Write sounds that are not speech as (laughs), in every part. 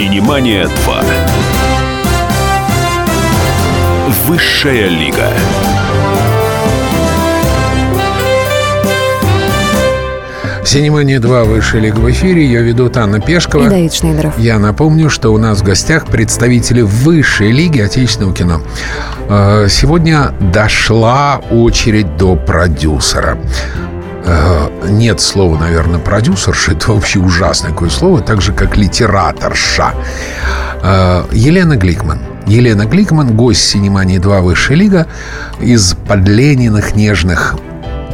Синемания 2. Высшая лига. Синемания 2 Высшая лига в эфире. Я веду Анна Пешкова. И Давид Шнейдеров. Я напомню, что у нас в гостях представители высшей лиги отечественного кино. Э, Сегодня дошла очередь до продюсера. Э, Нет слова, наверное, продюсерша. Это вообще ужасное такое слово. Так же, как литераторша. Э, Елена Гликман. Елена Гликман, гость Синемании 2 Высшая лига из подлениных нежных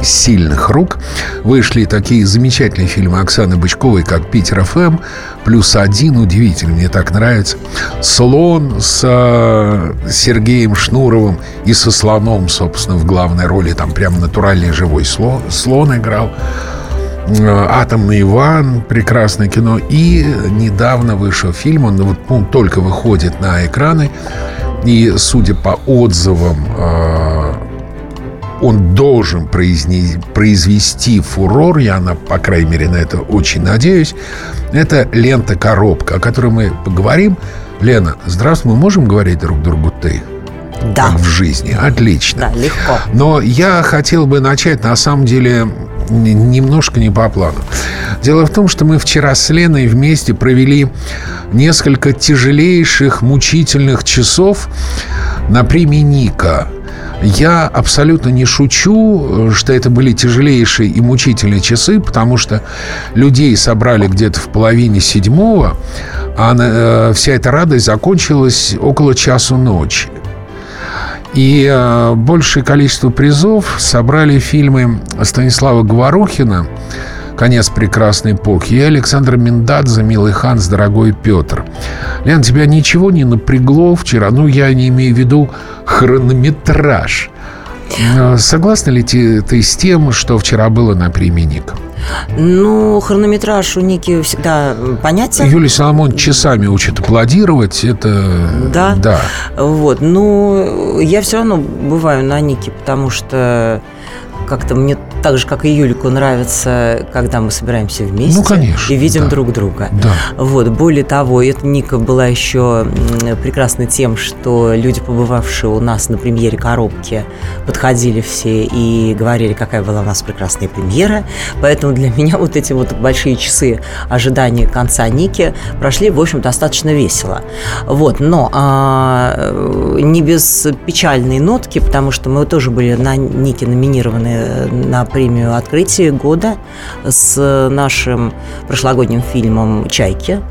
сильных рук вышли такие замечательные фильмы Оксаны Бычковой, как «Питер ФМ», «Плюс один», удивительно, мне так нравится. «Слон» с э, Сергеем Шнуровым и со слоном, собственно, в главной роли. Там прям натуральный живой слон, слон играл. Э, «Атомный Иван», прекрасное кино. И недавно вышел фильм, он, вот, он только выходит на экраны. И, судя по отзывам, э, он должен произне- произвести фурор, я, на, по крайней мере, на это очень надеюсь. Это лента-коробка, о которой мы поговорим. Лена, здравствуй, мы можем говорить друг другу «ты»? Да. Как в жизни. Отлично. Да, легко. Но я хотел бы начать, на самом деле, немножко не по плану. Дело в том, что мы вчера с Леной вместе провели несколько тяжелейших, мучительных часов на премии Ника. Я абсолютно не шучу, что это были тяжелейшие и мучительные часы, потому что людей собрали где-то в половине седьмого, а э, вся эта радость закончилась около часу ночи. И э, большее количество призов собрали фильмы Станислава Говорухина «Конец прекрасной эпохи» и Александра Миндадзе «Милый Ханс, дорогой Петр». Лен, тебя ничего не напрягло вчера? Ну, я не имею в виду хронометраж. Э, Согласна ли ты, ты с тем, что вчера было на премии Ник? Ну, хронометраж у Ники всегда понятен. Юлия Соломон часами учит аплодировать. Это... Да? Да. Вот. Ну, я все равно бываю на Нике, потому что как-то мне так же, как и Юлику, нравится, когда мы собираемся вместе Ну, конечно, и видим да. друг друга. Да. Вот. Более того, эта Ника была еще прекрасна тем, что люди, побывавшие у нас на премьере коробки, подходили все и говорили, какая была у нас прекрасная премьера. Поэтому для меня вот эти вот большие часы ожидания конца Ники прошли, в общем, достаточно весело. Вот. Но а, не без печальной нотки, потому что мы тоже были на Нике номинированы на премию «Открытие года» с нашим прошлогодним фильмом «Чайки».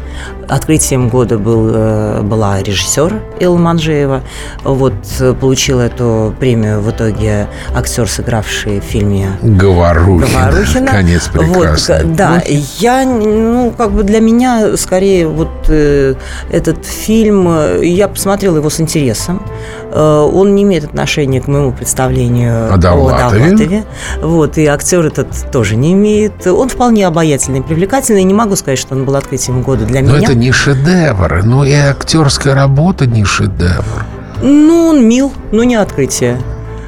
Открытием года был, э, была режиссер Элла Манжеева. Вот э, получил эту премию в итоге актер, сыгравший в фильме Говорухина. Говорухина. Конец прекрасный. Вот, да, я, ну, как бы для меня скорее вот э, этот фильм, э, я посмотрела его с интересом. Э, он не имеет отношения к моему представлению О Довлатове. Вот, и актер этот тоже не имеет. Он вполне обаятельный, привлекательный. Не могу сказать, что он был открытием года для Но меня. это не шедевр, ну и актерская работа не шедевр. Ну, он мил, но не открытие.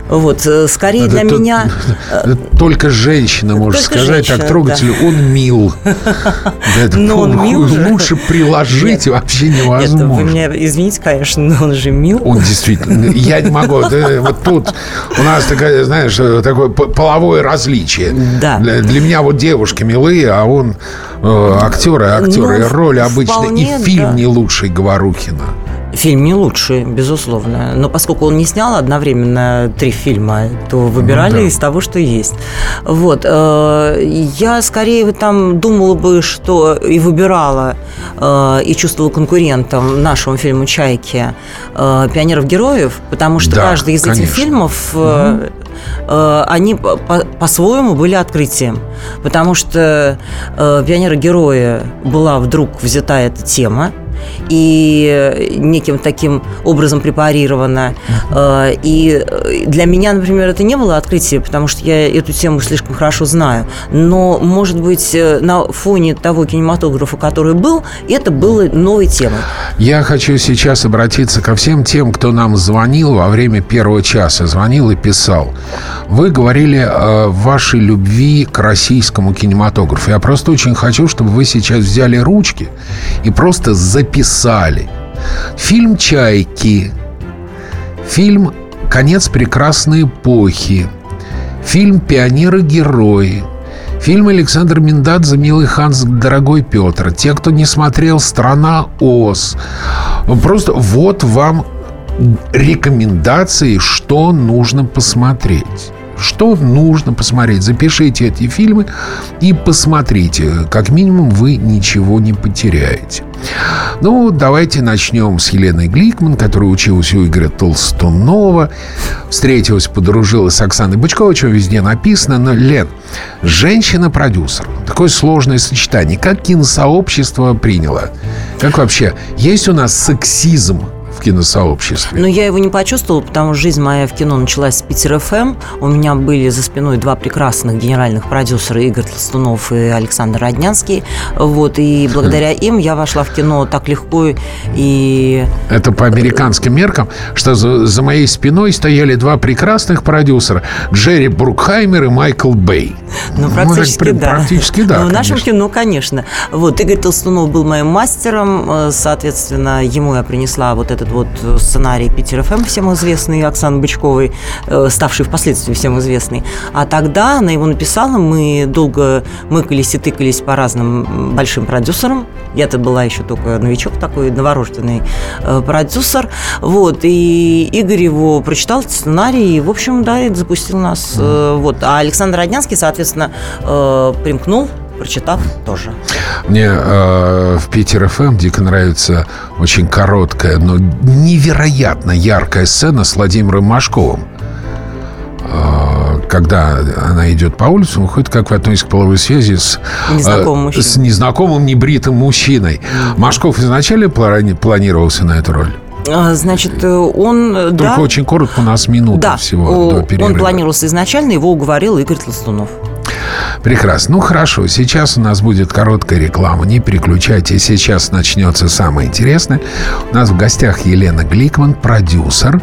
Вот, э, скорее Это для тут- меня... (laughs) э, Только женщина может Только сказать так женщина, трогательно, он мил. (laughs) Да, Но он мил. Лучше приложить Нет. вообще Нет, невозможно. вы меня извините, конечно, но он же мил. Он действительно... Я не могу. да, вот тут у нас такая, знаешь, э, такое п- половое различие. Да. Для, меня вот девушки милые, а он актеры, актеры. Ну, и роль обычно. и фильм да. не лучший Говорухина. Фильм не лучший, безусловно. Но поскольку он не снял одновременно три фильма, то выбирали Ну да. из того, что есть. Вот. э, Я скорее там думала бы, что и выбирала, э, и чувствовала конкурентом нашему фильму «Чайки» э, «Пионеров-героев», потому что Да, каждый из конечно. этих фильмов э, они по- по- по-своему были открытием. Потому что «Пионеры-герои» была вдруг взята эта тема, и неким таким образом препарировано. Э, И для меня, например, это не было открытие, потому что я эту тему слишком хорошо знаю. Но, может быть, э, на фоне того кинематографа, который был, это было новой темой. Я хочу сейчас обратиться ко всем тем, кто нам звонил во время первого часа, звонил и писал. Вы говорили о вашей любви к российскому кинематографу. Я просто очень хочу, чтобы вы сейчас взяли ручки и просто записали написали. Фильм «Чайки», фильм «Конец прекрасной эпохи», фильм «Пионеры-герои», Фильм Александр Миндадзе «Милый Ханс, дорогой Петр». Те, кто не смотрел «Страна Оз». Просто вот вам рекомендации, что нужно посмотреть. Что нужно посмотреть? Запишите эти фильмы и посмотрите. Как минимум вы ничего не потеряете. Ну, давайте начнем с Елены Гликман, которая училась у Игоря Толстунова. Встретилась, подружилась с Оксаной Бычковой, что везде написано. Но, Лен, женщина-продюсер. Такое сложное сочетание. Как киносообщество приняло? Как вообще? Есть у нас сексизм в киносообществе? Ну, я его не почувствовала, потому что жизнь моя в кино началась с Питер ФМ. У меня были за спиной два прекрасных генеральных продюсера Игорь Толстунов и Александр Роднянский. Вот, и благодаря им я вошла в кино так легко и... Это по американским меркам, что за, за моей спиной стояли два прекрасных продюсера Джерри Брукхаймер и Майкл Бэй. Ну, практически ну, да. Практически да, Но в нашем кино, конечно. Вот, Игорь Толстунов был моим мастером, э, соответственно, ему я принесла вот этот вот сценарий Питер ФМ, всем известный, Оксаны Бычковой, э, ставший впоследствии всем известный. А тогда она его написала, мы долго мыкались и тыкались по разным большим продюсерам. Я-то была еще только новичок такой, новорожденный э, продюсер. Вот, и Игорь его прочитал, сценарий, и, в общем, да, это запустил нас. э, Вот. А Александр Роднянский, соответственно, э, примкнул прочитав тоже. Мне э, в Питер ФМ дико нравится очень короткая, но невероятно яркая сцена с Владимиром Машковым. Э, когда она идет по улице, выходит, как вы относитесь к половой связи с, Незнакомым э, с незнакомым небритым мужчиной. Машков изначально плани- планировался на эту роль? А, Значит, э, он, э, Только да, очень коротко, у нас минута да, всего до перерыва. он планировался изначально, его уговорил Игорь Толстунов. Прекрасно. Ну, хорошо. Сейчас у нас будет короткая реклама. Не переключайтесь. Сейчас начнется самое интересное. У нас в гостях Елена Гликман, продюсер.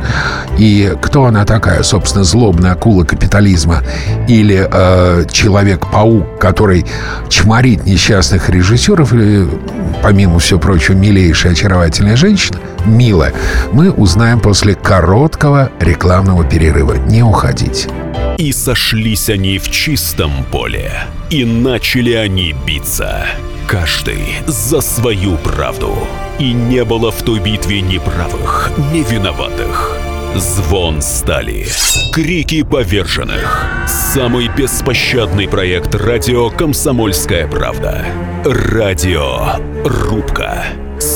И кто она такая? Собственно, злобная акула капитализма или э, Человек-паук, который чморит несчастных режиссеров или, помимо всего прочего, милейшая, очаровательная женщина, милая, мы узнаем после короткого рекламного перерыва. Не уходите. И сошлись они в чистом поле, и начали они биться. Каждый за свою правду. И не было в той битве ни правых, ни виноватых. Звон стали. Крики поверженных. Самый беспощадный проект радио «Комсомольская правда». Радио «Рубка».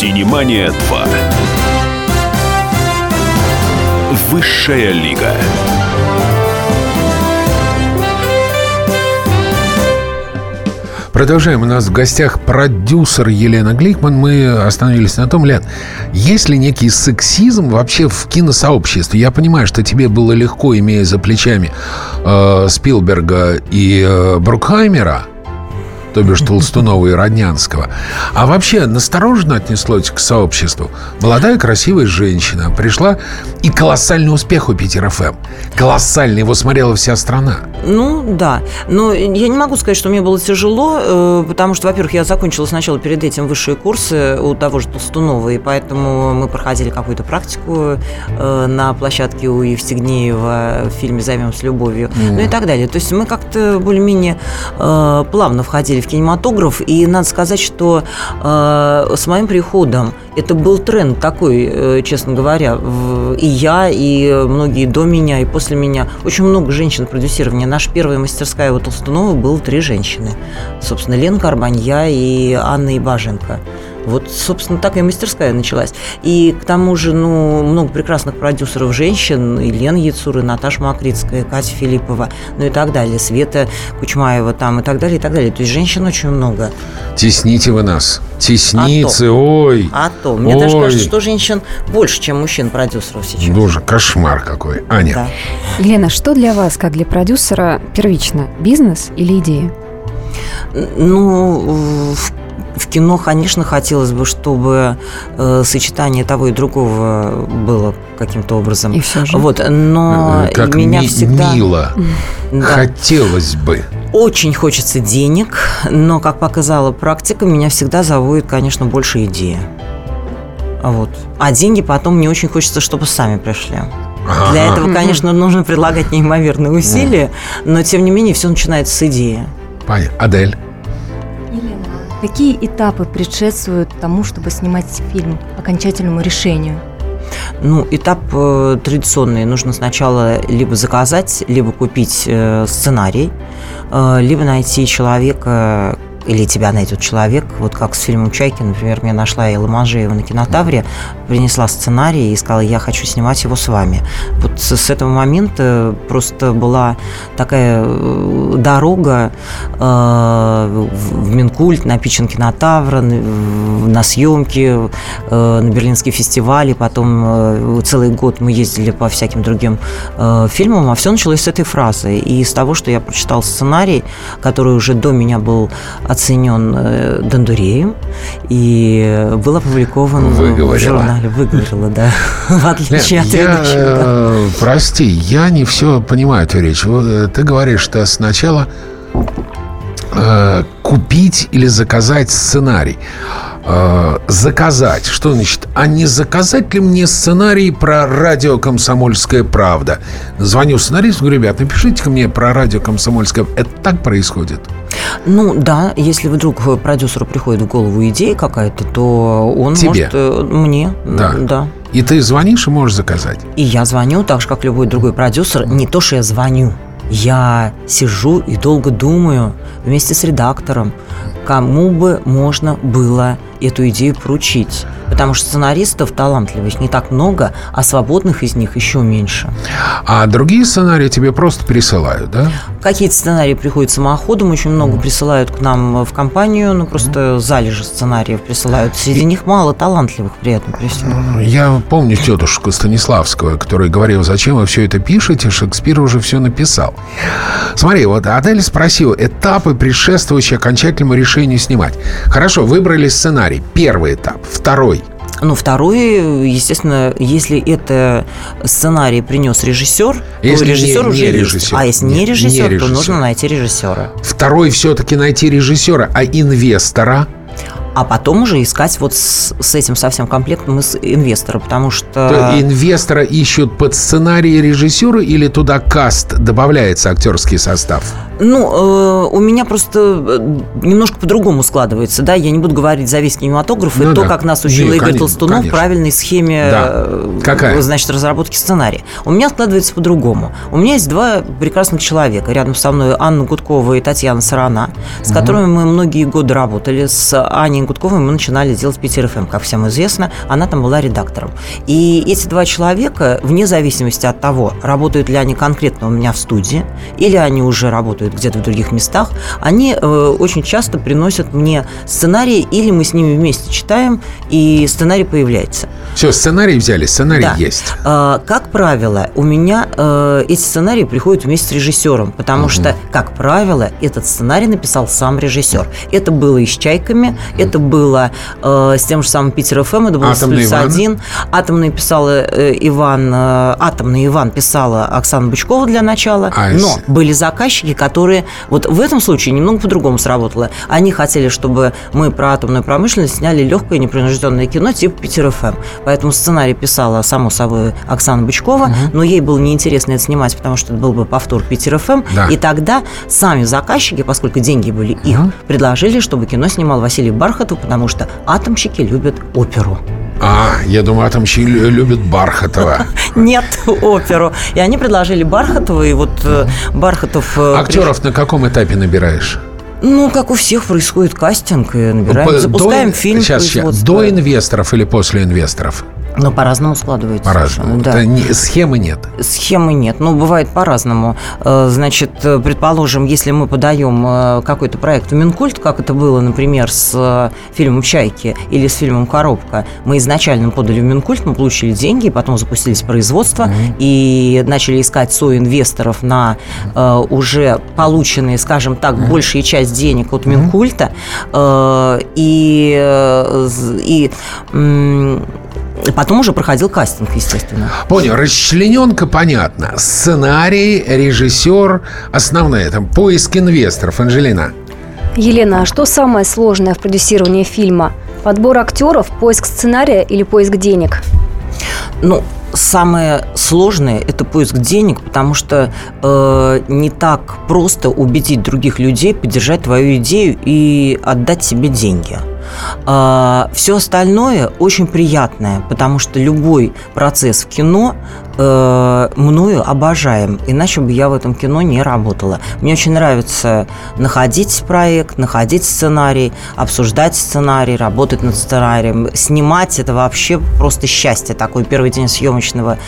Синемания 2. Высшая лига. Продолжаем. У нас в гостях продюсер Елена Гликман. Мы остановились на том, Лен, есть ли некий сексизм вообще в киносообществе? Я понимаю, что тебе было легко, имея за плечами э, Спилберга и э, Брукхаймера, то бишь Толстунова и Роднянского. А вообще настороженно отнеслось к сообществу. Молодая красивая женщина пришла, и колоссальный успех у Питер ФМ. Колоссальный, его смотрела вся страна. Ну, да. Но я не могу сказать, что мне было тяжело, э, потому что, во-первых, я закончила сначала перед этим высшие курсы у того же Толстунова, и поэтому мы проходили какую-то практику э, на площадке у Евстигнеева в фильме «Займемся любовью», ну и так далее. То есть мы как-то более-менее э, плавно входили в кинематограф, и надо сказать, что э, с моим приходом это был тренд такой, э, честно говоря, в- и я, и многие до меня, и после меня. Очень много женщин продюсирования. Наша первая мастерская у Толстунова было три женщины. Собственно, Ленка Арбанья и Анна Ибаженко. Вот, собственно, так и мастерская началась. И к тому же, ну, много прекрасных продюсеров женщин, и Лена Яцур, и Наташа Макритская, Катя Филиппова, ну и так далее, Света Кучмаева там и так далее, и так далее. То есть женщин очень много. Тесните вы нас. Тесницы, а ой. А то. Мне ой. даже кажется, что женщин больше, чем мужчин-продюсеров сейчас. Тоже кошмар какой. Аня. Да. Лена, что для вас, как для продюсера, первично? Бизнес или идея? Ну, в в кино, конечно, хотелось бы, чтобы э, сочетание того и другого было каким-то образом. И все же. Вот, но э, как меня ми- всегда... мило. (laughs) Да. Хотелось бы. Очень хочется денег, но, как показала практика, меня всегда заводит, конечно, больше идея. Вот. А деньги потом не очень хочется, чтобы сами пришли. Ага. Для этого, конечно, нужно предлагать неимоверные усилия, но тем не менее все начинается с идеи. Понятно. Адель. Какие этапы предшествуют тому, чтобы снимать фильм, окончательному решению? Ну, этап э, традиционный. Нужно сначала либо заказать, либо купить э, сценарий, э, либо найти человека, или тебя найдет человек, вот как с фильмом «Чайки», например, меня нашла Элла Манжеева на кинотавре, принесла сценарий и сказала, я хочу снимать его с вами. Вот с, этого момента просто была такая э, дорога э, в Минкульт, на Пичин кинотавра, на съемки, э, на Берлинский фестиваль, и потом целый год мы ездили по всяким другим фильмам, а все началось с этой фразы. И с того, что я прочитал сценарий, который уже до меня был оценен э, Дондуреем и был опубликован Выговорила. в журнале. Выговорила, да. (laughs) В отличие от я, э, Прости, я не все понимаю эту речь. Э, ты говоришь, что сначала купить или заказать сценарий. Заказать. Что значит? А не заказать ли мне сценарий про радио «Комсомольская правда»? Звоню сценаристу, говорю, ребят, напишите-ка мне про радио «Комсомольская». Это так происходит? Ну да, если вдруг продюсеру приходит в голову идея какая-то, то он Тебе? может э, мне, да. да. И ты звонишь и можешь заказать. И я звоню, так же как любой другой продюсер. Не то, что я звоню, я сижу и долго думаю вместе с редактором, кому бы можно было эту идею поручить. Потому что сценаристов талантливых не так много, а свободных из них еще меньше. А другие сценарии тебе просто присылают, да? Какие-то сценарии приходят самоходом, очень много mm. присылают к нам в компанию, ну просто mm. залежи сценариев присылают. Среди них мало талантливых при этом, при всем. Я помню тетушку Станиславскую, которая говорила, зачем вы все это пишете, Шекспир уже все написал. Смотри, вот Адель спросил, этапы, предшествующие окончательному решению снимать. Хорошо, выбрали сценарий. Первый этап. Второй. Ну, второй, естественно, если это сценарий принес режиссер, если то режиссер не, уже не есть. режиссер. А если не, не режиссер, не режиссер, то нужно найти режиссера. Второй все-таки найти режиссера, а инвестора – а потом уже искать вот с, с этим совсем комплектом из инвестора, потому что... То инвестора ищут под сценарий режиссера или туда каст добавляется актерский состав? Ну, э, у меня просто э, немножко по-другому складывается, да, я не буду говорить за весь кинематограф, ну, и да. то, как нас учил Игорь конечно, Толстунов конечно. правильной схеме, да. Э, Какая? значит, разработки сценария. У меня складывается по-другому. У меня есть два прекрасных человека. Рядом со мной Анна Гудкова и Татьяна Сарана, с угу. которыми мы многие годы работали. С Аней Гудковой мы начинали делать Питер ФМ, как всем известно. Она там была редактором. И эти два человека, вне зависимости от того, работают ли они конкретно у меня в студии, или они уже работают где-то в других местах, они э, очень часто приносят мне сценарий, или мы с ними вместе читаем, и сценарий появляется. Все, сценарий взяли, сценарий да. есть. Э, как правило, у меня э, эти сценарии приходят вместе с режиссером, потому угу. что, как правило, этот сценарий написал сам режиссер. Это было и с «Чайками», угу. это было э, с тем же самым Питер ФМ, это было Атомный с один. Атомный писала э, Иван, э, Атомный Иван писала Оксана Бычкова для начала, а, но были заказчики, которые вот в этом случае немного по-другому сработало. Они хотели, чтобы мы про атомную промышленность сняли легкое непринужденное кино типа Питер ФМ. Поэтому сценарий писала, само собой, Оксана Бычкова, угу. но ей было неинтересно это снимать, потому что это был бы повтор Питер ФМ. Да. И тогда сами заказчики, поскольку деньги были их, угу. предложили, чтобы кино снимал Василий Бархат, Бархату, потому что атомщики любят оперу. А, я думаю, атомщики любят Бархатова. (laughs) Нет, оперу. И они предложили Бархатова, и вот э, Бархатов... Актеров на каком этапе набираешь? Ну, как у всех происходит кастинг, и набираем, запускаем фильм Сейчас, сейчас. До инвесторов или после инвесторов? Но по-разному складывается. По-разному. Да. Это не- схемы нет. Схемы нет, ну, бывает по-разному. Э, Значит, э, предположим, если мы подаем э, какой-то проект в Минкульт, как это было, например, с фильмом «Чайки» или с фильмом «Коробка», мы изначально подали в Минкульт, мы получили деньги, потом запустились производство и начали искать соинвесторов на уже полученные, скажем так, большая часть денег от Минкульта. И, и потом уже проходил кастинг, естественно. Понял, расчлененка понятно. Сценарий, режиссер, основное там поиск инвесторов. Анжелина. Елена, а что самое сложное в продюсировании фильма? Подбор актеров, поиск сценария или поиск денег? Ну, самое сложное это поиск денег, потому что э, не так просто убедить других людей поддержать твою идею и отдать себе деньги. Все остальное очень приятное, потому что любой процесс в кино э, мною обожаем, иначе бы я в этом кино не работала. Мне очень нравится находить проект, находить сценарий, обсуждать сценарий, работать над сценарием, снимать это вообще просто счастье такой первый день съемочного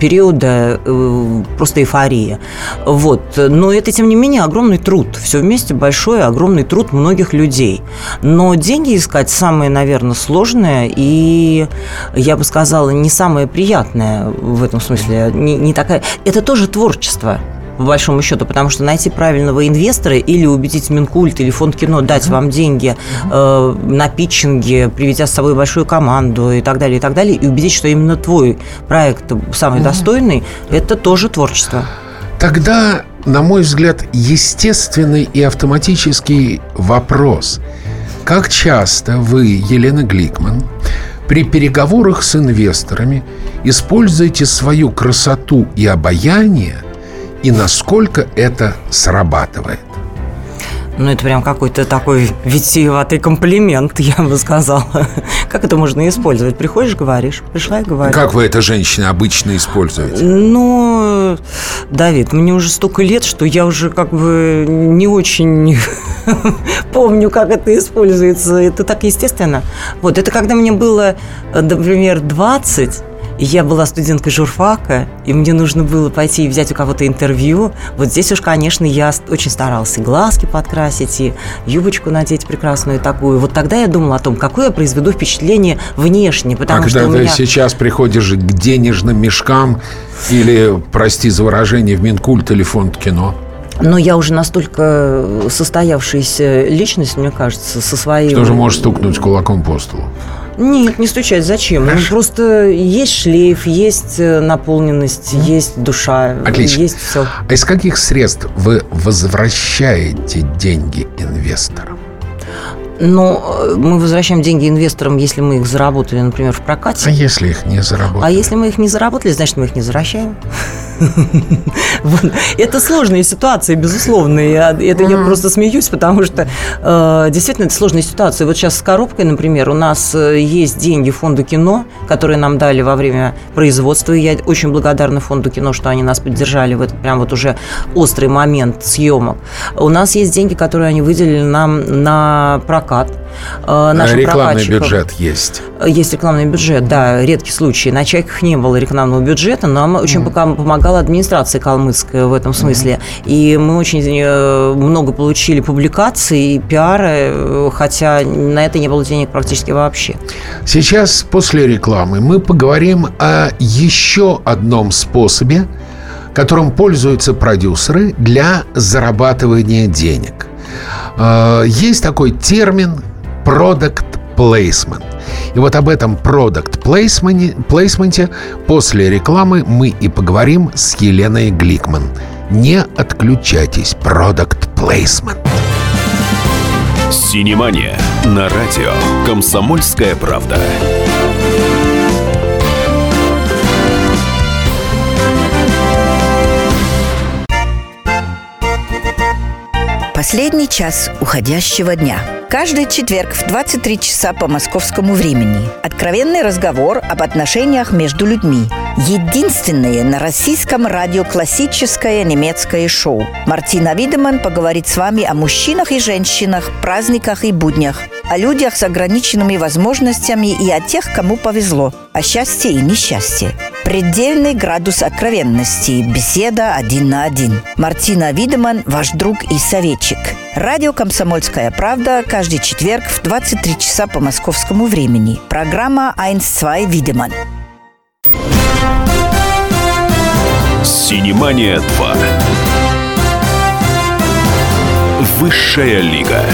периода, э, просто эйфория. Вот. Но это, тем не менее, огромный труд. Все вместе большой, огромный труд многих людей. Но деньги искать самое, наверное, сложное и, я бы сказала, не самое приятное в этом смысле. Не, не такая... Это тоже творчество по большому счету, потому что найти правильного инвестора или убедить Минкульт или фонд кино дать вам деньги э, на питчинге, приведя с собой большую команду и так далее, и так далее, и убедить, что именно твой проект самый достойный, это тоже творчество. Тогда, на мой взгляд, естественный и автоматический вопрос. Как часто вы, Елена Гликман, при переговорах с инвесторами используете свою красоту и обаяние, и насколько это срабатывает? Ну, это прям какой-то такой витиеватый комплимент, я бы сказала. (laughs) Как это можно использовать? Приходишь, говоришь, пришла и говорю. Как вы это, женщина, обычно используете? Ну, Давид, мне уже столько лет, что я уже как бы не очень (laughs) помню, как это используется. Это так естественно. Вот, это когда мне было, например, 20, и я была студенткой журфака, и мне нужно было пойти и взять у кого-то интервью. Вот здесь уж, конечно, я очень старалась и глазки подкрасить, и юбочку надеть прекрасную такую. Вот тогда я думала о том, какое я произведу впечатление внешне, потому а когда ты меня... сейчас приходишь к денежным мешкам или, прости за выражение, в Минкульт или фонд кино? Но я уже настолько состоявшаяся личность, мне кажется, со своей... Что же можешь стукнуть кулаком по столу? Нет, не стучать. Зачем? Ну, просто есть шлейф, есть э, наполненность, есть душа, Отлично. есть все. А из каких средств вы возвращаете деньги инвесторам? Но э, мы возвращаем деньги инвесторам, если мы их заработали, например, в А прокате. если их не заработали? А если мы их не заработали, значит, мы их не возвращаем. (laughs) Это сложные ситуации, безусловно. Это я просто смеюсь, потому что э, действительно это сложная ситуация. Вот сейчас с коробкой, например, у нас э, есть деньги фонда кино, которые нам дали во время производства. И я очень благодарна фонду кино, что они нас поддержали в этот прям вот уже острый момент съемок. У нас есть деньги, которые они выделили нам на прокат. Э, нашим Рекламный бюджет есть. Есть рекламный бюджет, да, редкий случай. На «Чайках» не было рекламного бюджета, но нам очень пока помогала администрация калмыцкая в этом смысле. И мы очень э, много получили публикаций и пиара, э, хотя на это не было денег практически вообще. Сейчас, после рекламы, мы поговорим о еще одном способе, которым пользуются продюсеры для зарабатывания денег. Э, Есть такой термин product placement. И вот об этом placement, плейсменте после рекламы мы и поговорим с Еленой Гликман. Не отключайтесь. Product placement. Синемания на радио «Комсомольская правда». Последний час уходящего дня. Каждый четверг в 23 часа по московскому времени. Откровенный разговор об отношениях между людьми. Единственное на российском радио классическое немецкое шоу. Мартина Видеман поговорит с вами о мужчинах и женщинах, праздниках и буднях, о людях с ограниченными возможностями и о тех, кому повезло, о счастье и несчастье. Предельный градус откровенности. Беседа один на один. Мартина Видеман, ваш друг и советчик. Радио «Комсомольская правда» каждый четверг в 23 часа по московскому времени. Программа «Айнс-2 Видеман». «Синемания 2». Высшая лига.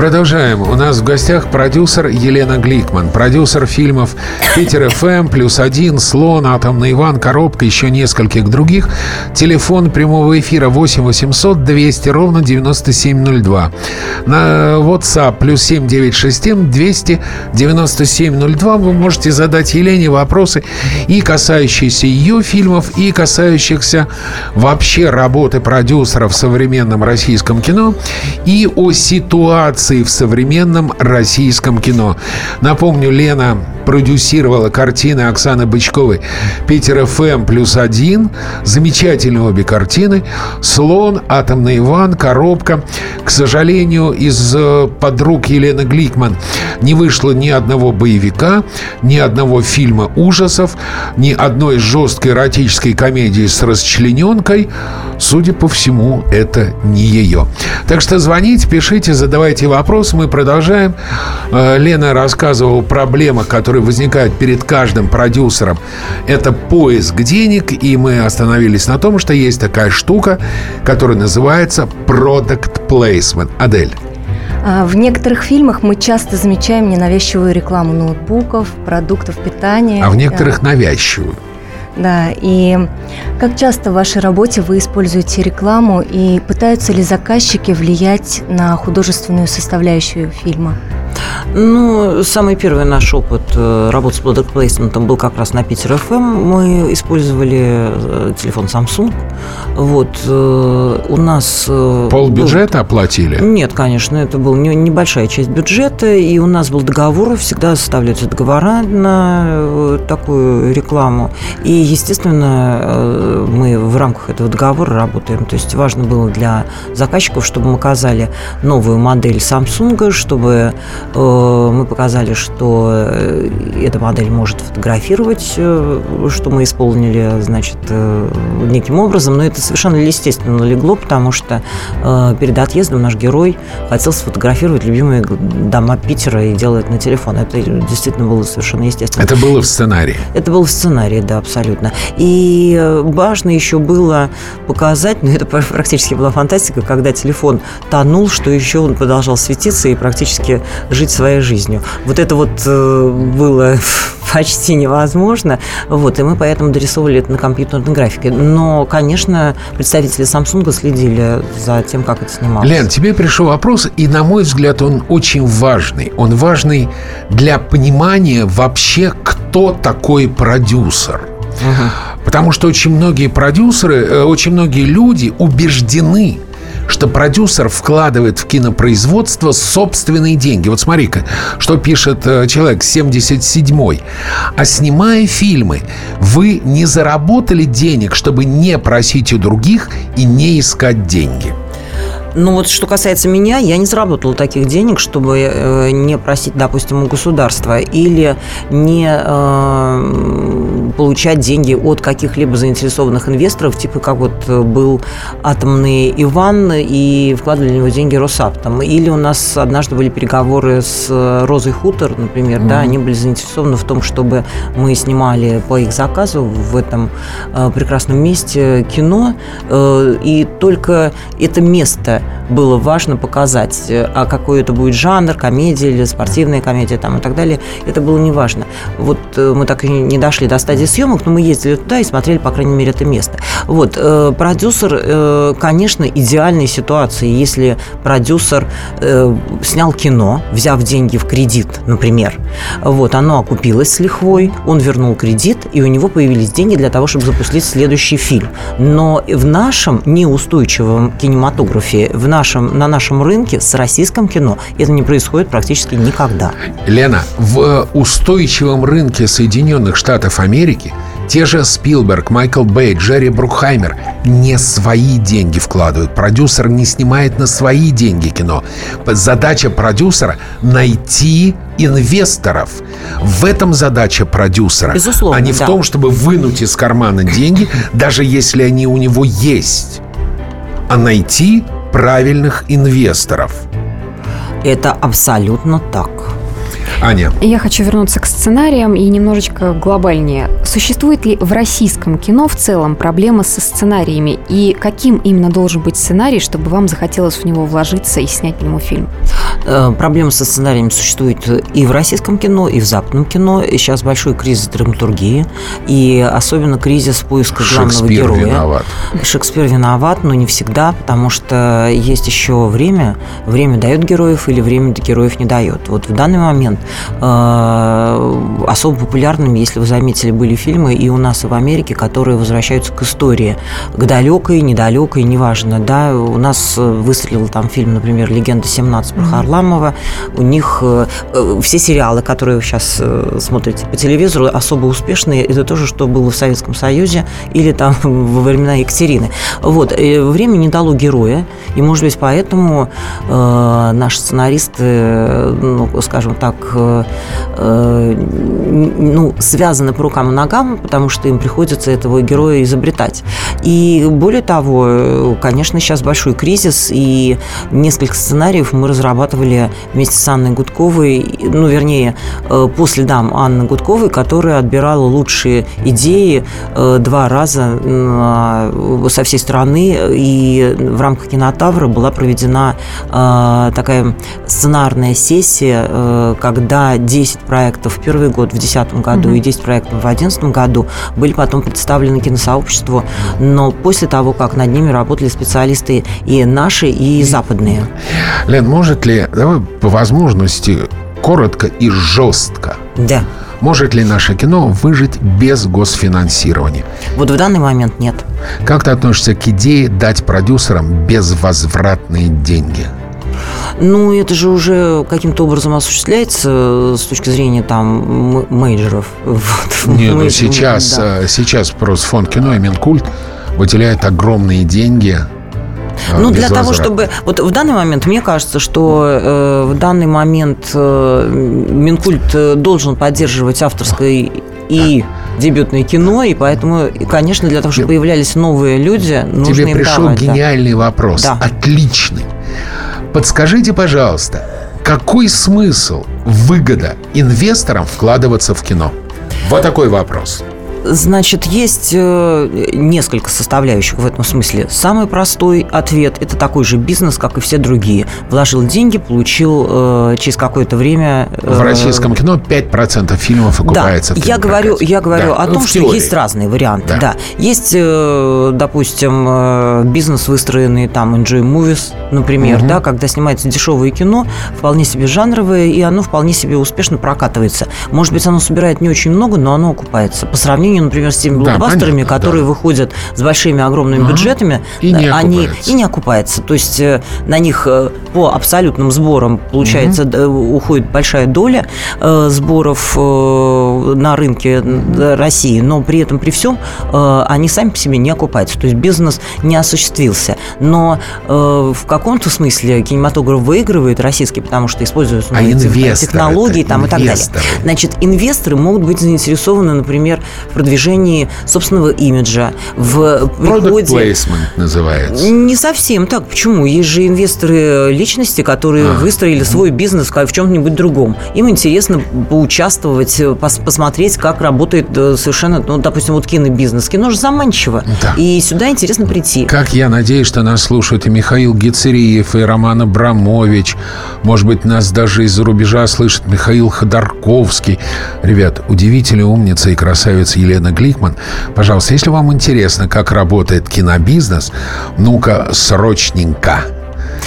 Продолжаем. У нас в гостях продюсер Елена Гликман, продюсер фильмов «Питер ФМ», «Плюс один», «Слон», «Атомный Иван», «Коробка», еще нескольких других. Телефон прямого эфира 8 800 200 ровно 9702. На WhatsApp плюс 7 967 200 9702 вы можете задать Елене вопросы и касающиеся ее фильмов, и касающихся вообще работы продюсера в современном российском кино, и о ситуации в современном российском кино. Напомню, Лена продюсировала картины Оксаны Бычковой «Питер ФМ плюс один». Замечательные обе картины. «Слон», «Атомный Иван», «Коробка». К сожалению, из э, подруг Елены Гликман не вышло ни одного боевика, ни одного фильма ужасов, ни одной жесткой эротической комедии с расчлененкой. Судя по всему, это не ее. Так что звоните, пишите, задавайте вопросы. Мы продолжаем. Э, Лена рассказывала о проблемах, которые возникают перед каждым продюсером. Это поиск денег, и мы остановились на том, что есть такая штука, которая называется product placement. Адель. А, В некоторых фильмах мы часто замечаем ненавязчивую рекламу ноутбуков, продуктов питания. А в некоторых навязчивую. Да, и как часто в вашей работе вы используете рекламу и пытаются ли заказчики влиять на художественную составляющую фильма? Ну, самый первый наш опыт э, работы с product placement был как раз на Питер ФМ. Мы использовали э, телефон Samsung. Вот э, у нас Пол был- бюджета оплатили? Нет, конечно, это была не- небольшая часть бюджета, и у нас был договор, всегда составляются договора на такую рекламу. И, естественно, мы в рамках этого договора работаем. То есть важно было для заказчиков, чтобы мы показали новую модель Samsung, чтобы мы показали, что э, эта модель может фотографировать, э, что мы исполнили, значит, э, неким образом. Но это совершенно естественно легло, потому что э, перед отъездом наш герой хотел сфотографировать любимые дома Питера и делает на телефон. Это действительно было совершенно естественно. Это было в сценарии. Это был сценарий, да, абсолютно. И э, важно еще было показать, ну это пр- практически была фантастика, когда телефон тонул, что еще он продолжал светиться и практически жить своей жизнью. Вот это вот э, было (laughs) почти невозможно. Вот, и мы поэтому дорисовывали это на компьютерной графике. Но, конечно, представители Samsung следили за тем, как это снималось. Лен, тебе пришел вопрос, и, на мой взгляд, он очень важный. Он важный для понимания вообще, кто такой продюсер. Потому что очень многие продюсеры, э, очень многие люди убеждены, что продюсер вкладывает в кинопроизводство собственные деньги. Вот смотри-ка, что пишет э, человек 77-й. А снимая фильмы, вы не заработали денег, чтобы не просить у других и не искать деньги. Ну вот что касается меня, я не заработала таких денег, чтобы э, не просить, допустим, у государства или не э, получать деньги от каких-либо заинтересованных инвесторов, типа как вот э, был атомный Иван и вкладывали в него деньги Росатом. Или у нас однажды были переговоры с э, Розой Хутор, например, да, они были заинтересованы в том, чтобы мы снимали по их заказу в этом э, прекрасном месте кино, э, и только это место было важно показать, Э, а какой это будет жанр, комедия или спортивная комедия там и так далее, это было не важно. Вот э, мы так и не дошли до стадии стадии съемок, но мы ездили туда и смотрели, по крайней мере, это место. Вот, э, продюсер, э, конечно, идеальной ситуации, если продюсер э, снял кино, взяв деньги в кредит, например, вот, оно окупилось с лихвой, он вернул кредит, и у него появились деньги для того, чтобы запустить следующий фильм. Но в нашем неустойчивом кинематографе, в нашем, на нашем рынке с российским кино это не происходит практически никогда. Лена, в устойчивом рынке Соединенных Штатов Америки те же Спилберг, Майкл Бэй, Джерри Брукхаймер не свои деньги вкладывают. Продюсер не снимает на свои деньги кино. Задача продюсера – найти инвесторов. В этом задача продюсера. Безусловно, а не да. в том, чтобы вынуть из кармана деньги, даже если они у него есть. А найти правильных инвесторов. Это абсолютно так. Аня. Я хочу вернуться к сценариям и немножечко глобальнее. Существует ли в российском кино в целом проблема со сценариями? И каким именно должен быть сценарий, чтобы вам захотелось в него вложиться и снять по нему фильм? Э, Проблема со сценариями существует и в российском кино, и в западном кино. И сейчас большой кризис драматургии, и особенно кризис поиска главного Шекспир героя. виноват. Шекспир виноват, но не всегда, потому что есть еще время. Время дает героев или время героев не дает. Вот в данный момент э, особо популярными, если вы заметили, были фильмы и у нас, и в Америке, которые возвращаются к истории, к далекой, недалекой, неважно. Да, у нас э, выстрелил там фильм, например, «Легенда 17» про Харламова. У них э, э, все сериалы, которые вы сейчас э, смотрите по телевизору, особо успешные. Это тоже, что было в Советском Союзе или там (laughs) во времена Екатерины. Вот. э, Время не дало героя, и, может быть, поэтому э, наши сценаристы, ну, скажем так, э, ну, связаны по рукам и ногам, потому что им приходится этого героя изобретать. И более того, конечно, сейчас большой кризис, и несколько сценариев мы разрабатывали вместе с Анной Гудковой, ну, вернее, э, по следам Анны Гудковой, которая отбирала лучшие идеи э, два раза со всей страны, и в рамках кинотавра была проведена э, такая сценарная сессия, когда 10 проектов в первый год, в 2010 году, и 10 проектов в 2011 году были потом представлены киносообществу, но после того, как над ними работали специалисты и наши, и западные. Лен, может ли, давай по возможности, коротко и жестко, Да. может ли наше кино выжить без госфинансирования? Вот в данный момент нет. Как ты относишься к идее дать продюсерам безвозвратные деньги? Ну, это же уже каким-то образом осуществляется э, с точки зрения там м- мейджеров. (laughs) Вот. Не, ну сейчас, да. э, сейчас просто фонд кино и Минкульт выделяет огромные деньги. э, Ну, для того, чтобы... Вот в данный момент, мне кажется, что э, в данный момент э, Минкульт должен поддерживать авторское и дебютное кино, и поэтому, и, конечно, для того, чтобы появлялись новые люди, нужно Тебе им пришел давать, да. гениальный вопрос. Да. Отличный. Подскажите, пожалуйста, какой смысл, выгода инвесторам вкладываться в кино? Вот такой вопрос. Значит, есть э, несколько составляющих в этом смысле. Самый простой ответ – это такой же бизнес, как и все другие. Вложил деньги, получил э, через какое-то время… э, В российском кино 5% фильмов окупается. Да, в я говорю, я говорю Да, о ну, том, в что теории. есть разные варианты. Да. Да. Есть, допустим, бизнес, выстроенный там Enjoy Movies, например, Мгм. да, когда снимается дешевое кино, вполне себе жанровое, и оно вполне себе успешно прокатывается. Может быть, оно собирает не очень много, но оно окупается. По сравнению, например, с теми Да, блокбастерами, понятно, которые да. выходят с большими огромными Ага. бюджетами, И не э, они окупаются. и не окупается. То есть э, на них э, по абсолютным сборам получается э, уходит большая доля сборов на рынке России, но при этом при всем они сами по себе не окупаются. То есть бизнес не осуществился. Но в каком-то смысле кинематограф выигрывает российский, потому что используются А новые инвесторы-то, технологии там, и так далее. Значит, инвесторы могут быть заинтересованы, например, в продвижении собственного имиджа, в Product приходе... placement называется. Не совсем так. Почему? Есть же инвесторы э, личности, которые А, выстроили свой бизнес в в чем-нибудь другом. Им интересно поучаствовать, э, пос- посмотреть, как работает э, совершенно, ну, допустим, вот кинобизнес. Кино же заманчиво. Да. И сюда интересно прийти. Как я надеюсь, что нас слушают и Михаил Гицериев, и Роман Абрамович. Может быть, нас даже из-за рубежа слышит Михаил Ходорковский. Ребят, удивительная умница и красавица Елена Елена Гликман. Пожалуйста, если вам интересно, как работает кинобизнес, ну-ка, срочненько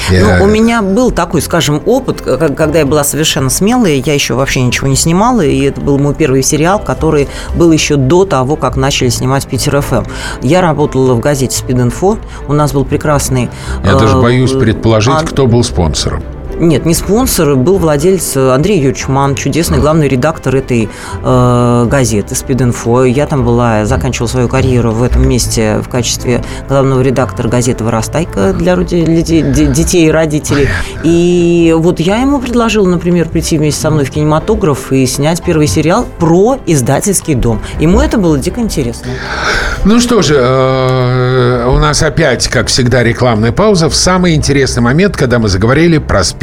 ну, у меня был такой, скажем, опыт, когда я была совершенно смелой, я еще вообще ничего не снимала, и это был мой первый сериал, который был еще до того, как начали снимать Питер ФМ. Я работала в газете Speed у нас был прекрасный... Я даже э, боюсь предположить, а... кто был спонсором. Нет, не спонсор, был владелец Андрей Юрьевич Ман, чудесный главный редактор этой э, газеты «Спидинфо». Я там была, заканчивала свою карьеру в этом месте в качестве главного редактора газеты «Вырастайка» для, для детей и родителей. И вот я ему предложила, например, прийти вместе со мной в кинематограф и снять первый сериал про издательский дом. Ему это было дико интересно. Ну что же, э, у нас опять, как всегда, рекламная пауза в самый интересный момент, когда мы заговорили про спид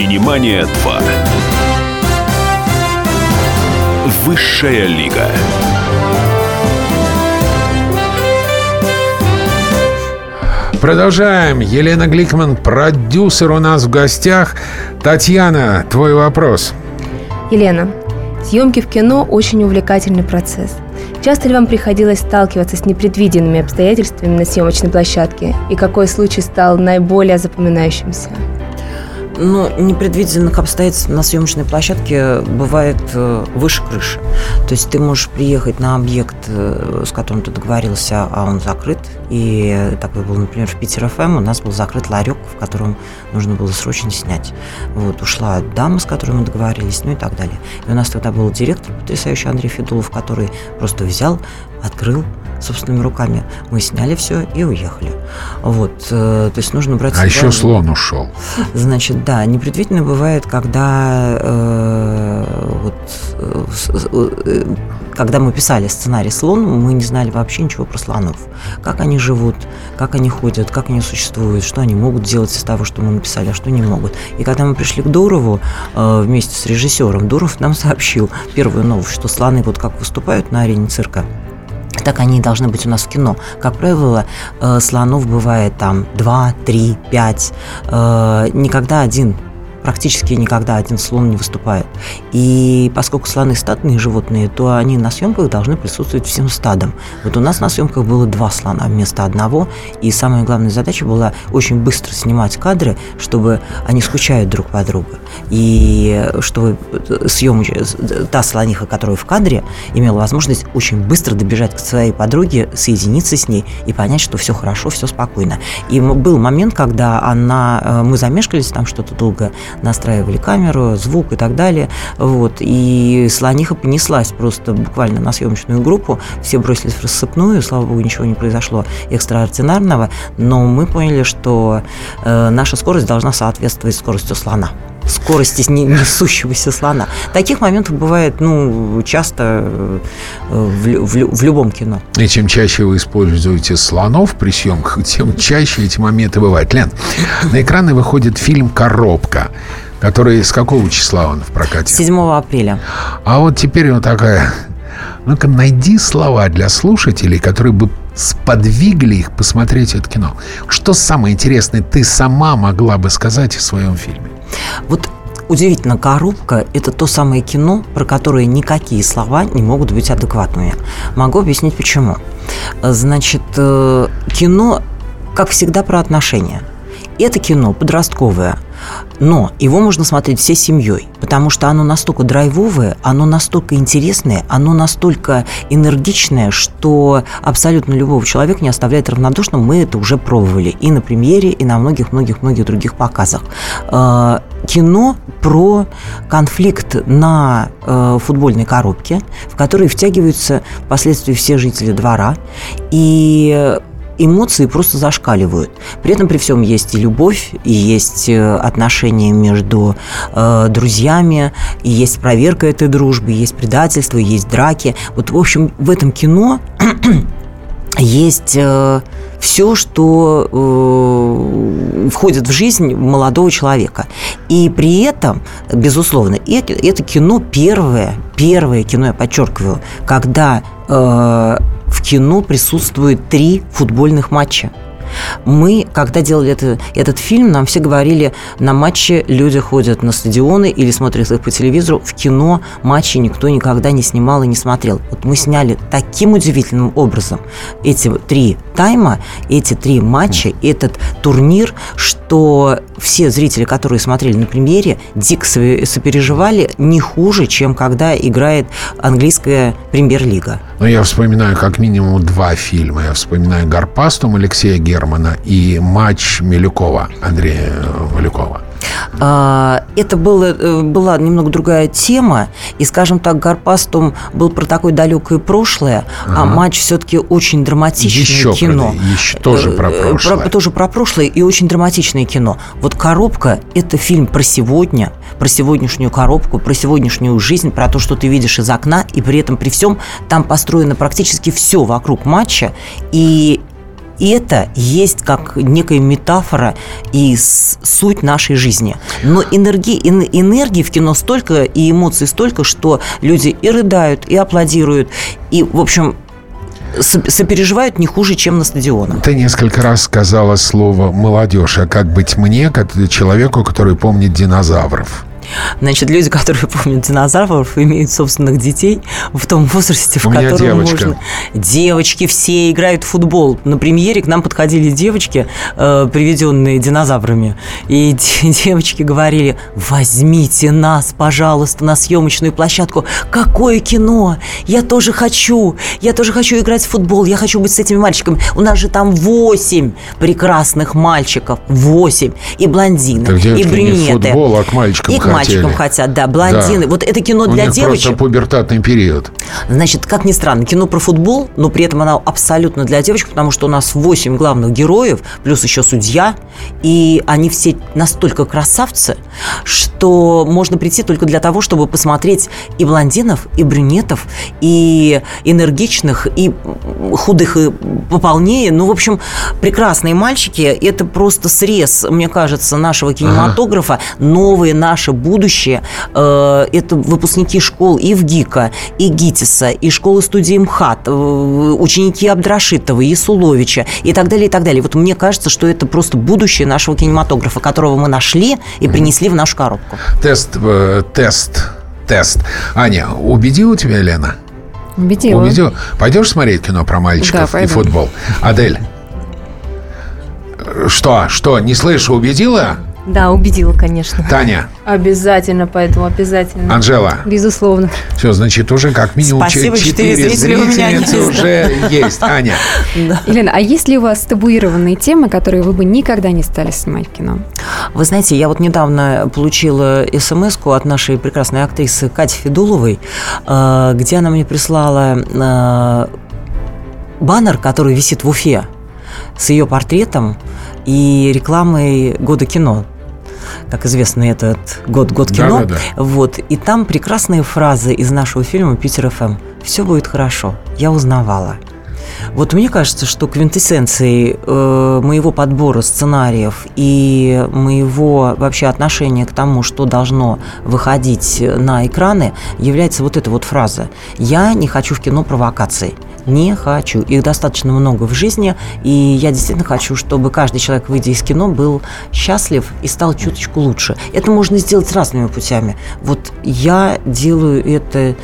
Синемания 2. Высшая лига. Продолжаем. Елена Гликман, продюсер у нас в гостях. Татьяна, твой вопрос. Елена, съемки в кино очень увлекательный процесс. Часто ли вам приходилось сталкиваться с непредвиденными обстоятельствами на съемочной площадке? И какой случай стал наиболее запоминающимся? Но непредвиденных обстоятельств на съемочной площадке бывает э, выше крыши. То есть ты можешь приехать на объект, э, с которым ты договорился, а он закрыт. И такой был, например, в Питер ФМ у нас был закрыт ларек, в котором нужно было срочно снять. Вот, ушла дама, с которой мы договорились, ну и так далее. И у нас тогда был директор потрясающий Андрей Федулов, который просто взял, открыл собственными руками. Мы сняли все и уехали. Вот, э, то есть нужно брать... А еще слон ушел. Значит, да, непредвиденно бывает, когда э, вот, э, э, когда мы писали сценарий «Слон», мы не знали вообще ничего про слонов. Как они живут, как они ходят, как они существуют, что они могут делать из того, что мы написали, а что не могут. И когда мы пришли к Дурову э, вместе с режиссером, Дуров нам сообщил первую новость, что слоны вот как выступают на арене цирка, так они должны быть у нас в кино. Как правило, э, слонов бывает там 2, 3, 5. Никогда один практически никогда один слон не выступает. И поскольку слоны стадные животные, то они на съемках должны присутствовать всем стадом. Вот у нас на съемках было два слона вместо одного, и самая главная задача была очень быстро снимать кадры, чтобы они скучают друг по другу. И чтобы съем... та слониха, которая в кадре, имела возможность очень быстро добежать к своей подруге, соединиться с ней и понять, что все хорошо, все спокойно. И был момент, когда она, э, мы замешкались там что-то долго, настраивали камеру, звук и так далее. Вот. И слониха понеслась просто буквально на съемочную группу. Все бросились в рассыпную, слава богу, ничего не произошло экстраординарного. Но мы поняли, что э, наша скорость должна соответствовать скорости слона скорости несущегося слона. Таких моментов бывает ну, часто э, в, в, в любом кино. И чем чаще вы используете слонов при съемках, тем чаще эти моменты бывают. Лен, на экраны выходит фильм «Коробка». Который с какого числа он в прокате? 7 апреля. А вот теперь вот такая... Ну-ка, найди слова для слушателей, которые бы сподвигли их посмотреть это кино. Что самое интересное ты сама могла бы сказать о своем фильме? Вот удивительно, «Коробка» – это то самое кино, про которое никакие слова не могут быть адекватными. Могу объяснить, почему. Значит, э, кино, как всегда, про отношения. Это кино подростковое, Но его можно смотреть всей семьей, потому что оно настолько драйвовое, оно настолько интересное, оно настолько энергичное, что абсолютно любого человека не оставляет равнодушным. Мы это уже пробовали и на премьере, и на многих-многих-многих других показах. Э, кино про конфликт на э, футбольной коробке, в который втягиваются впоследствии все жители двора. И эмоции просто зашкаливают. При этом при всем есть и любовь, и есть э, отношения между э, друзьями, и есть проверка этой дружбы, есть предательство, есть драки. Вот, в общем, в этом кино (clears throat) есть э, все, что э, входит в жизнь молодого человека. И при этом, безусловно, это, это кино первое, первое кино, я подчеркиваю, когда э, в кино присутствует три футбольных матча. Мы, когда делали это, этот фильм, нам все говорили, на матче люди ходят на стадионы или смотрят их по телевизору. В кино матчи никто никогда не снимал и не смотрел. Вот мы сняли таким удивительным образом эти три тайма, эти три матча, этот турнир, что все зрители, которые смотрели на премьере, дико сопереживали не хуже, чем когда играет английская премьер-лига. Но я вспоминаю как минимум два фильма. Я вспоминаю «Гарпастум» Алексея Германа и «Матч Милюкова» Андрея Малюкова. А, это было, э, была немного другая тема, и, скажем так, Гарпастум был про такое далекое прошлое, а ага. а матч все-таки очень драматичное еще кино. Про, еще тоже про э, прошлое. Про, тоже про прошлое и очень драматичное кино. Вот «Коробка» – это фильм про сегодня, про сегодняшнюю коробку, про сегодняшнюю жизнь, про то, что ты видишь из окна, и при этом при всем там построено практически все вокруг матча, и это есть как некая метафора и суть нашей жизни. Но энергии, энергии в кино столько и эмоций столько, что люди и рыдают, и аплодируют, и, в общем, сопереживают не хуже, чем на стадионах. Ты несколько раз сказала слово «молодежь», а как быть мне, как человеку, который помнит динозавров? Значит, люди, которые помнят динозавров, имеют собственных детей в том возрасте, в У котором девочка. можно... Девочки все играют в футбол. На премьере к нам подходили девочки, э, приведенные динозаврами, и (laughs) девочки говорили, возьмите нас, пожалуйста, на съемочную площадку. Какое кино! Я тоже хочу! Я тоже хочу играть в футбол, я хочу быть с этими мальчиками. У нас же там восемь прекрасных мальчиков. Восемь. И блондины, и брюнеты. Не футбол, а к мальчикам и к мальчикам хотят, да, блондины. Да. Вот это кино У для них девочек. просто пубертатный период. Значит, как ни странно, кино про футбол, но при этом оно абсолютно для девочек, потому что у нас 8 главных героев, плюс еще судья, и они все настолько красавцы, что можно прийти только для того, чтобы посмотреть и блондинов, и брюнетов, и энергичных, и худых, и пополнее. Ну, в общем, прекрасные мальчики. Это просто срез, мне кажется, нашего кинематографа. Ага. Новые наши будущее. Э, это выпускники школ и в ГИКа, и ГИТИСа, и школы студии МХАТ, э, ученики Абдрашитова, и Суловича, и так далее, и так далее. Вот мне кажется, что это просто будущее нашего кинематографа, которого мы нашли и принесли в нашу коробку. Тест, э, тест, тест. Аня, убедила тебя Лена? Убедила. Убедила. Пойдешь смотреть кино про мальчиков да, и футбол? Адель? Что? Что? Не слышу, убедила? Да, убедила, конечно. Таня. Обязательно, поэтому обязательно. Анжела. Безусловно. Все, значит, уже как минимум Спасибо, 4 зрительницы уже есть. Аня. Да. Елена, а есть ли у вас табуированные темы, которые вы бы никогда не стали снимать в кино? Вы знаете, я вот недавно получила смс от нашей прекрасной актрисы Кати Федуловой, э, где она мне прислала э, баннер, который висит в Уфе с ее портретом и рекламой года кино как известно, этот год год кино. Да, да, да. Вот и там прекрасные фразы из нашего фильма Питер ФМ. Все будет хорошо. Я узнавала. Вот мне кажется, что квинтэссенцией э, моего подбора сценариев и моего вообще отношения к тому, что должно выходить на экраны, является вот эта вот фраза. Я не хочу в кино провокаций не хочу. Их достаточно много в жизни, и я действительно хочу, чтобы каждый человек, выйдя из кино, был счастлив и стал чуточку лучше. Это можно сделать разными путями. Вот я делаю это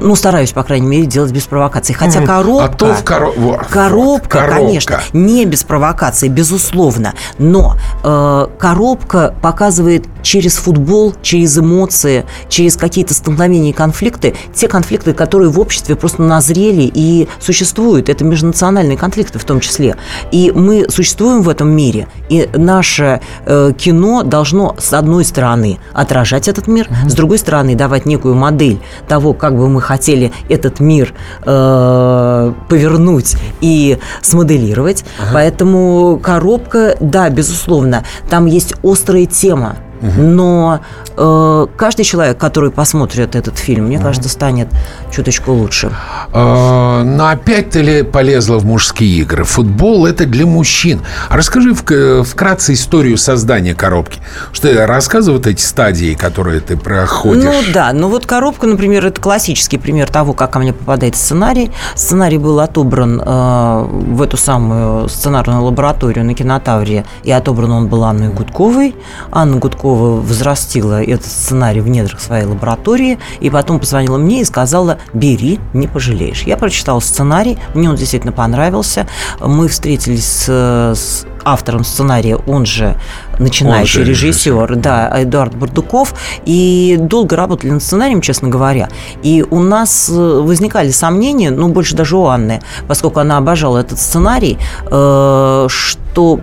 ну, стараюсь, по крайней мере, делать без провокации. Хотя Мгм. коробка... А то в коро- коробка, коробка. конечно, не без провокации, безусловно. Но э, коробка показывает через футбол, через эмоции, через какие-то столкновения и конфликты, те конфликты, которые в обществе просто назрели и существуют. Это межнациональные конфликты в том числе. И мы существуем в этом мире, и наше э, кино должно, с одной стороны, отражать этот мир, с другой стороны, давать некую модель того, как бы мы хотели этот мир э, повернуть и смоделировать. Поэтому коробка, да, безусловно, там есть острая тема. Но э, каждый человек, который посмотрит этот фильм, мне кажется, станет чуточку лучше. Э, Но опять ты ли полезла в мужские игры? Футбол – это для мужчин. А расскажи вк- вкратце историю создания коробки. Что я рассказываю вот эти стадии, которые ты проходишь? Ну да, ну вот коробка, например, это классический пример того, как ко мне попадает сценарий. Сценарий был отобран э, в эту самую сценарную лабораторию на кинотавре, и отобран он был Анной Гудковой. Анна Гудкова взрастила этот сценарий в недрах своей лаборатории, и потом позвонила мне и сказала, бери, не пожалеешь. Я прочитала сценарий, мне он действительно понравился. Мы встретились с, с автором сценария, он же начинающий Он же режиссер, режиссер, да, Эдуард Бардуков, и долго работали над сценарием, честно говоря. И у нас э, возникали сомнения, ну, больше даже у Анны, поскольку она обожала этот сценарий, э, что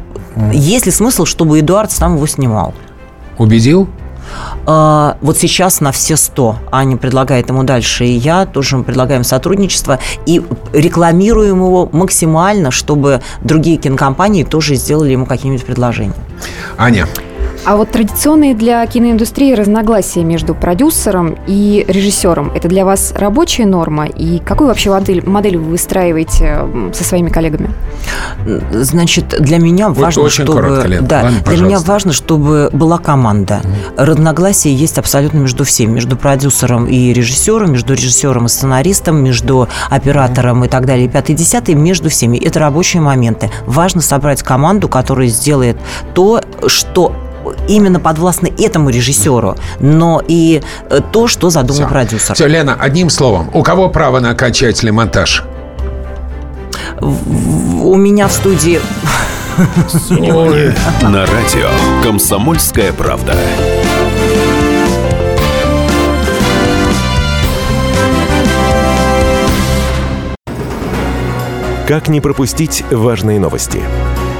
есть ли смысл, чтобы Эдуард сам его снимал? Убедил? А, Вот сейчас на все 100 Аня предлагает ему дальше, и я тоже предлагаем сотрудничество и рекламируем его максимально, чтобы другие кинокомпании тоже сделали ему какие-нибудь предложения. Аня, А вот традиционные для киноиндустрии разногласия между продюсером и режиссером – это для вас рабочая норма? И какую вообще модель, модель вы выстраиваете со своими коллегами? Значит, для меня Вот важно, очень чтобы коротко, Лен. да, Ладно, для меня пожалуйста. важно, чтобы была команда. Разногласия есть абсолютно между всеми, между продюсером и режиссером, между режиссером и сценаристом, между оператором и так далее, пятый, десятый, между всеми. Это рабочие моменты. Важно собрать команду, которая сделает то, что именно подвластно этому режиссеру, но и э, то, что задумал Всё. продюсер. Все, Лена, одним словом, у кого право на окончательный монтаж? У меня в студии На радио «Комсомольская правда». Как не пропустить важные новости?